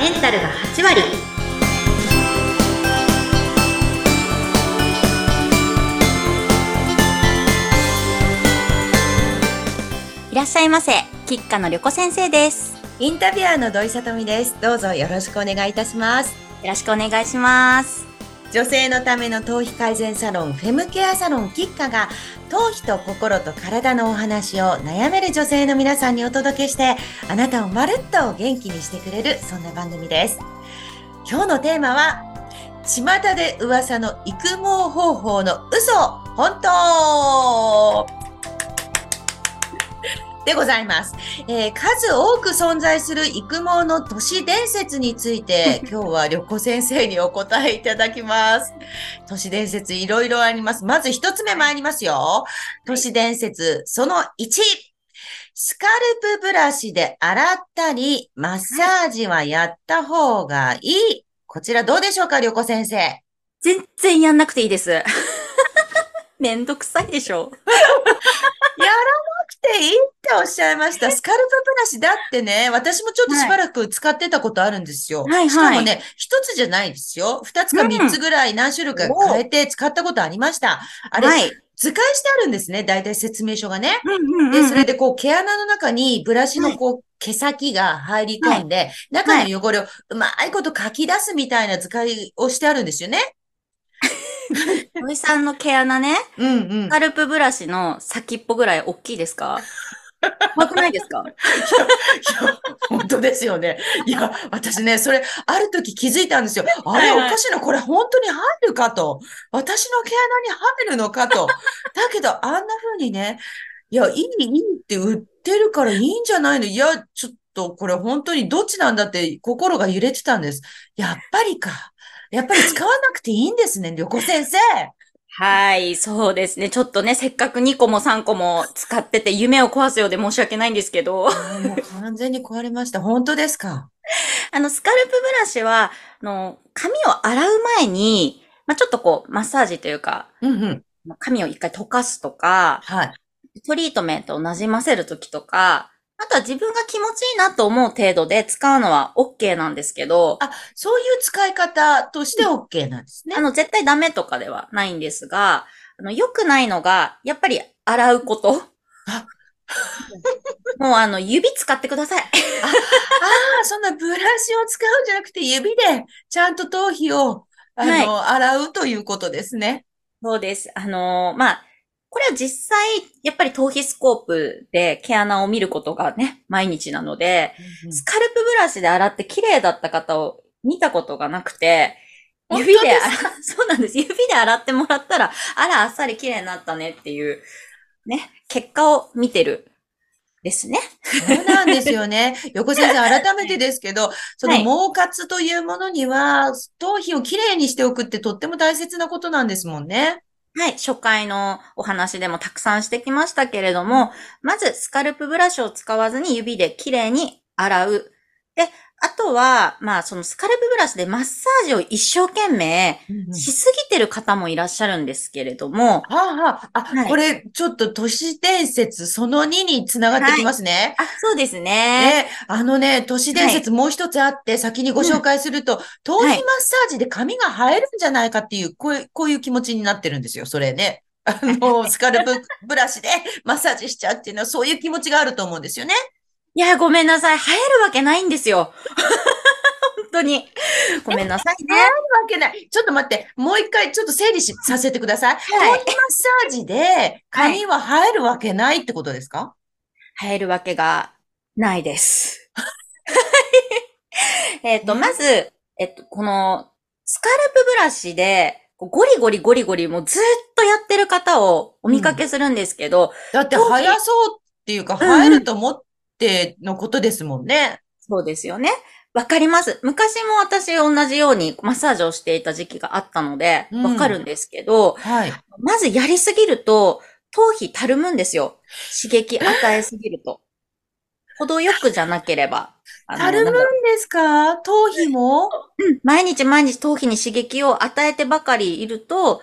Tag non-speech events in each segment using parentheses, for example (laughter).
メンタルが8割いらっしゃいませキッカの旅子先生ですインタビュアーの土井さとみです。どうぞよろしくお願いいたします。よろしくお願いします女性のための頭皮改善サロン、フェムケアサロンキッカが、頭皮と心と体のお話を悩める女性の皆さんにお届けして、あなたをまるっと元気にしてくれる、そんな番組です。今日のテーマは、巷で噂の育毛方法の嘘、本当でございます、えー数多く存在する育毛の都市伝説について (laughs) 今日は旅子先生にお答えいただきます。都市伝説いろいろあります。まず一つ目参りますよ。都市伝説その1。スカルプブラシで洗ったり、マッサージはやった方がいい。こちらどうでしょうか、旅子先生。全然やんなくていいです (laughs) めんどくさいでしょていいっておっしゃいました。スカルプブラシだってね、私もちょっとしばらく使ってたことあるんですよ。はいはいしかもね、一つじゃないですよ。二つか三つぐらい何種類か変えて使ったことありました。あれ、はい図解してあるんですね。大体説明書がね。で、それでこう、毛穴の中にブラシのこう、毛先が入り込んで、中の汚れをうまいこと書き出すみたいな図解をしてあるんですよね。(laughs) 土井さんの毛穴ね、うんうんス。カルプブラシの先っぽぐらい大きいですか？怖くないですか？いや、本当ですよね。いや、私ね、それ、ある時気づいたんですよ。あれ、おかしいな、これ本当に入るかと。私の毛穴に入るのかと。だけど、あんな風にね、いや、いい、いいって売ってるからいいんじゃないのいや、ちょっと、これ本当にどっちなんだって心が揺れてたんです。やっぱりか。やっぱり使わなくていいんですね、旅子先生。はい、そうですね。ちょっとね、せっかく2個も3個も使ってて夢を壊すようで申し訳ないんですけど、もう完全に壊れました。本当ですか？(laughs) あの、スカルプブラシは、あの、髪を洗う前に、まあ、ちょっとこう、マッサージというか、うんうん。髪を一回溶かすとか、はい。トリートメントを馴染ませるときとか、あとは自分が気持ちいいなと思う程度で使うのは OK なんですけど、あ、そういう使い方として OK なんですねあ。の、絶対ダメとかではないんですが、あの、良くないのが、やっぱり洗うこと。あ (laughs) もうあの、指使ってください。ああ、そんなブラシを使うんじゃなくて指でちゃんと頭皮を、あの、洗うということですね。そうです。あのーまあ、これは実際、やっぱり頭皮スコープで毛穴を見ることがね、毎日なので、スカルプブラシで洗って綺麗だった方を見たことがなくて、指で洗、(laughs) そうなんです。指で洗ってもらったら、あら、あっさり綺麗になったねっていう、ね、結果を見てる、ですね。そうなんですよね。(laughs) 横先生、改めてですけど、そのはい毛活というものには、頭皮をきれいにしておくってとっても大切なことなんですもんね。はい、初回のお話でもたくさんしてきましたけれども、まずスカルプブラシを使わずに指で綺麗に洗う。で、あとは、まあ、そのスカルプブラシでマッサージを一生懸命しすぎてる方もいらっしゃるんですけれども、はあはあ、あ、はいこれ、ちょっと都市伝説その2につながってきますね。あ、そうですね。ね、あのね、都市伝説もう一つあって、先にご紹介すると、頭皮マッサージで髪が生えるんじゃないかっていう、こういう、こういう気持ちになってるんですよ、それね。あの、スカルプブラシでマッサージしちゃうっていうのは、そういう気持ちがあると思うんですよね。いや、ごめんなさい。生えるわけないんですよ。(laughs) 本当に。ごめんなさいね。わけない。ちょっと待って、もう一回ちょっと整理しさせてください。頭皮マッサージで髪は生えるわけないってことですか？生えるわけがないです。(laughs) えっと、ねまず、えっと、この、スカルプブラシで、ゴリゴリゴリゴリもうずっとやってる方をお見かけするんですけど、だって頭皮生やそうっていうか、うんうん生えると思ってのことですもんね。そうですよね。わかります。昔も私同じようにマッサージをしていた時期があったので、うんわかるんですけど、はい。まずやりすぎると、頭皮たるむんですよ。刺激与えすぎると。程よくじゃなければ。たるむんですか？頭皮も？うん毎日毎日頭皮に刺激を与えてばかりいると、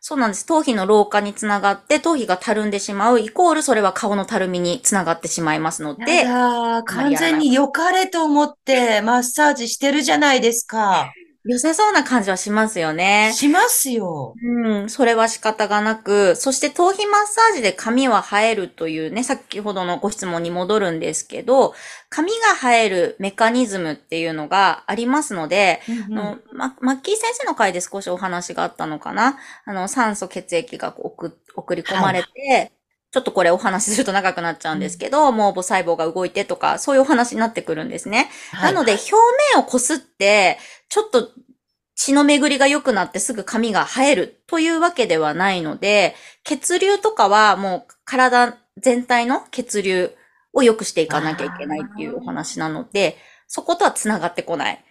そうなんです。頭皮の老化につながって、頭皮がたるんでしまう、イコールそれは顔のたるみにつながってしまいますので、いや完全に良かれと思ってマッサージしてるじゃないですか。良さそうな感じはしますよね。しますよ。うん、それは仕方がなく、そして頭皮マッサージで髪は生えるというね、先ほどのご質問に戻るんですけど、髪が生えるメカニズムっていうのがありますので、あの、ま、マッキー先生の回で少しお話があったのかなあの、酸素血液が送送り込まれて、ちょっとこれお話しすると長くなっちゃうんですけど、毛母細胞が動いてとか、そういうお話になってくるんですね。はいなので、表面をこすって、ちょっと血の巡りが良くなってすぐ髪が生えるというわけではないので、血流とかはもう体全体の血流を良くしていかなきゃいけないっていうお話なので、そことは繋がってこない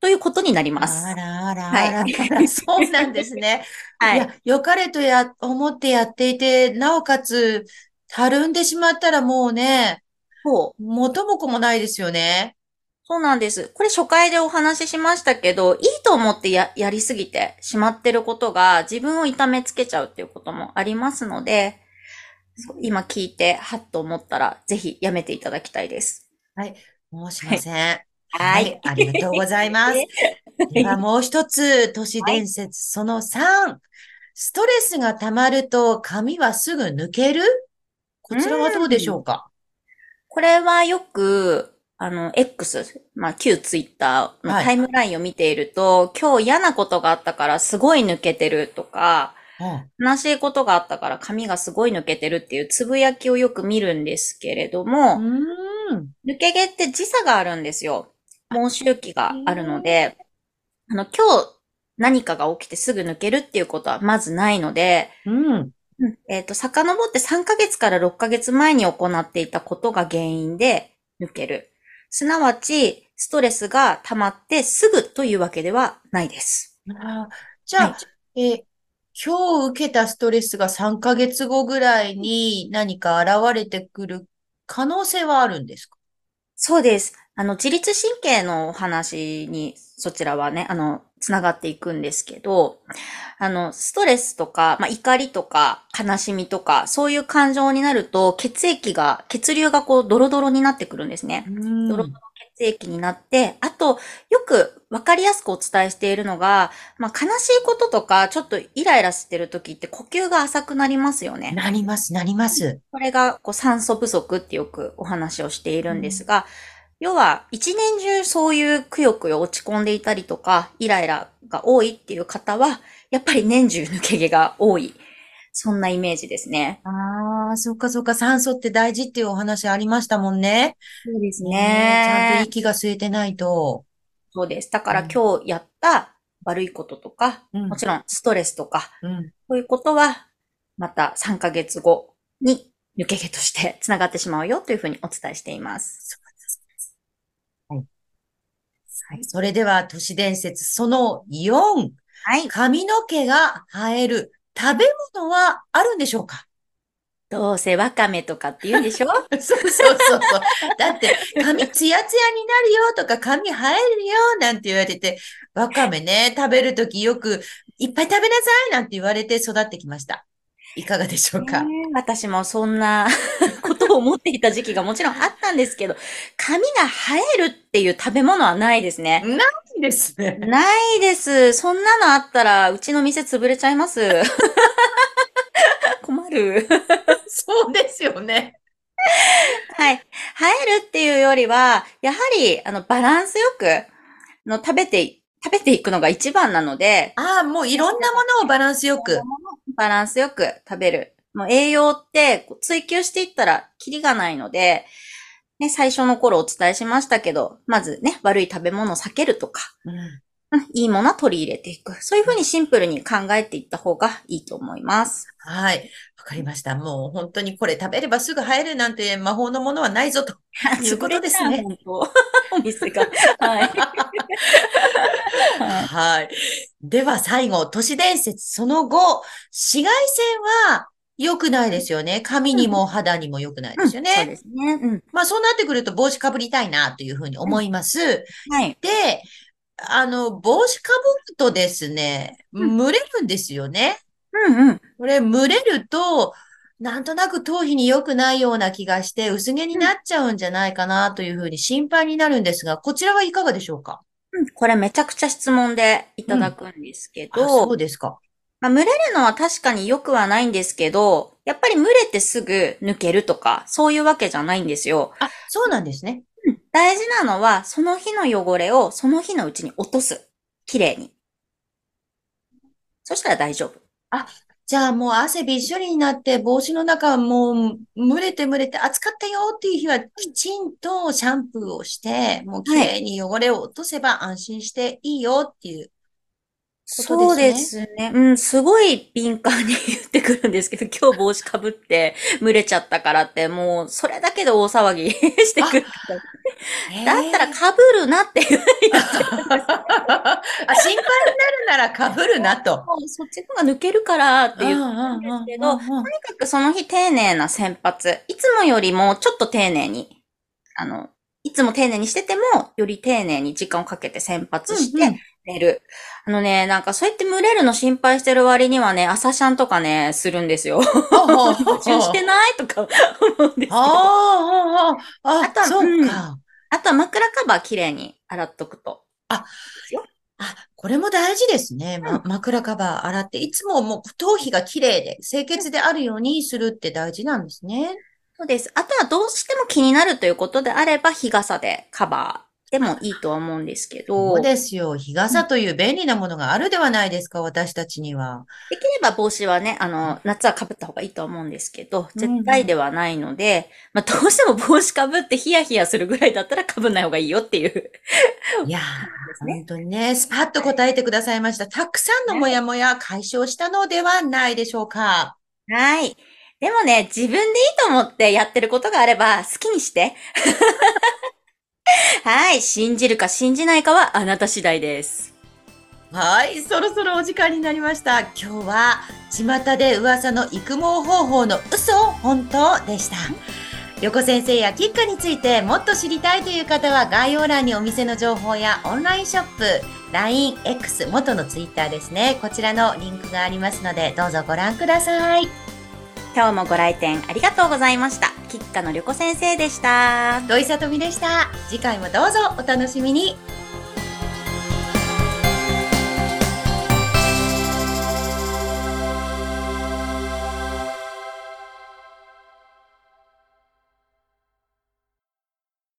ということになります。あらあらあはいらあら、(laughs) そうなんですね。はいい。や、良かれとや、思ってやっていて、なおかつ、たるんでしまったらもうね、そう。元も子もないですよね。そうなんです。これ初回でお話ししましたけど、いいと思ってや、やりすぎてしまってることが自分を痛めつけちゃうっていうこともありますので、今聞いて、はっと思ったら、ぜひやめていただきたいです。もうしません。ははいい、ありがとうございます。ではもう一つ、都市伝説その3。ストレスが溜まると髪はすぐ抜ける？こちらはどうでしょうか？これはよく、あの、X、まあ、旧ツイッターのはいタイムラインを見ていると、今日嫌なことがあったからすごい抜けてるとか、うん悲しいことがあったから髪がすごい抜けてるっていうつぶやきをよく見るんですけれども。抜け毛って時差があるんですよ。毛周期があるので、あの、今日何かが起きてすぐ抜けるっていうことはまずないので、うん。うんえっ、と、遡って3ヶ月から6ヶ月前に行っていたことが原因で抜ける。すなわち、ストレスが溜まってすぐというわけではないです。あーじゃあ、はえー今日受けたストレスが3ヶ月後ぐらいに何か現れてくる可能性はあるんですか？そうです。あの、自律神経のお話に、そちらはね、あの、つながっていくんですけど、あの、ストレスとか、まあ、怒りとか、悲しみとか、そういう感情になると、血液が、血流がこう、ドロドロになってくるんですね。うんドロドロ血液になって、あと、よくわかりやすくお伝えしているのが、まあ、悲しいこととか、ちょっとイライラしてる時って呼吸が浅くなりますよね。なります、なります。これがこう酸素不足ってよくお話をしているんですが、要は一年中そういうくよくよ落ち込んでいたりとか、イライラが多いっていう方は、やっぱり年中抜け毛が多い。そんなイメージですね。ああ、そっかそっか、酸素って大事っていうお話ありましたもんね。そうですねちゃんと息が吸えてないと。そうです。だからうん今日やった悪いこととか、うんもちろんストレスとか、うん。そういうことは、また3ヶ月後に抜け毛として繋がってしまうよというふうにお伝えしています。はい。それでは、都市伝説その4。はい。髪の毛が生える食べ物はあるんでしょうか？どうせワカメとかって言うんでしょ？(laughs) そうそうそうそう。だって、髪ツヤツヤになるよとか、髪生えるよなんて言われて、わかめね、食べるときよく、いっぱい食べなさいなんて言われて育ってきました。いかがでしょうか？ねえ私もそんなこ (laughs) とを思っていた時期がもちろんあったんですけど、髪が生えるっていう食べ物はないですね。ないですね。ないです。そんなのあったら、うちの店潰れちゃいます。(laughs) 困る。そうですよね。はい。生えるっていうよりは、やはり、あの、バランスよく、あの、食べて、食べていくのが一番なので、ああ、もういろんなものをバランスよく。バランスよく食べる。もう栄養って追求していったらキリがないので、ね、最初の頃お伝えしましたけど、まずね、悪い食べ物を避けるとか、うんうんいいものは取り入れていく。そういうふうにシンプルに考えていった方がいいと思います。はい。わかりました。もう本当にこれ食べればすぐ生えるなんて魔法のものはないぞと。(laughs) いうことですね。本当 (laughs) お店が。はい。は (laughs) いはい。では最後、都市伝説その後、紫外線は良くないですよね。髪にも肌にも良くないですよね。そうですね。うん。まあそうなってくると帽子かぶりたいなというふうに思います。はい。で、あの、帽子かぶるとですね、うん蒸れるんですよね。うんうん。これ、蒸れると、なんとなく頭皮に良くないような気がして、薄毛になっちゃうんじゃないかなというふうに心配になるんですが、こちらはいかがでしょうか？うん、これめちゃくちゃ質問でいただくんですけあ、ど、そうですか。まあ、蒸れるのは確かに良くはないんですけど、やっぱり蒸れてすぐ抜けるとか、そういうわけじゃないんですよ。あ、そうなんですね。うん大事なのは、その日の汚れをその日のうちに落とす。綺麗に。そしたら大丈夫。じゃあもう汗びっしょりになって帽子の中はもう蒸れて蒸れて暑かったよっていう日はきちんとシャンプーをして、もう綺麗に汚れを落とせば安心していいよっていう。そうですね。うん、すごい敏感に言ってくるんですけど、(laughs) 今日帽子かぶって蒸れちゃったからって、もうそれだけで大騒ぎ (laughs) してくる。だったらかぶるなっていう。(laughs) あ、心配になるならかぶるなと。そっちの方が抜けるからっていう。んですけどとにかくその日丁寧な洗髪。いつもよりもちょっと丁寧に、あの、いつも丁寧にしてても、より丁寧に時間をかけて洗髪して寝る。あのね、なんかそうやって蒸れるの心配してる割にはね、朝シャンとかね、するんですよ。(laughs) 矛盾してないとか思うんですけど。ああ、ああ、あとはそううんか。あとは枕カバーきれいに洗っとくと。あ、これも大事ですね。ま、枕カバー洗って、いつももう頭皮が綺麗で清潔であるようにするって大事なんですね。そうです。あとはどうしても気になるということであれば、日傘でカバーでもいいとは思うんですけど。そうですよ。日傘という便利なものがあるではないですか、私たちには。できれば帽子はね、あの、夏は被った方がいいと思うんですけど、絶対ではないので、まあ、どうしても帽子被ってヒヤヒヤするぐらいだったら被んない方がいいよっていう。いやー、ね。本当にね、スパッと答えてくださいました。たくさんのモヤモヤ解消したのではないでしょうか。はい。でもね、自分でいいと思ってやってることがあれば、好きにして。(laughs) はい。信じるか信じないかはあなた次第です。はい、そろそろお時間になりました。今日は、巷で噂の育毛方法の嘘本当でした。横先生やキッカについてもっと知りたいという方は概要欄にお店の情報やオンラインショップ、LINE、X、元の Twitter ですね。こちらのリンクがありますので、どうぞご覧ください。今日もご来店ありがとうございました。キッカの旅子先生でした。土井さとみでした。次回もどうぞお楽しみに。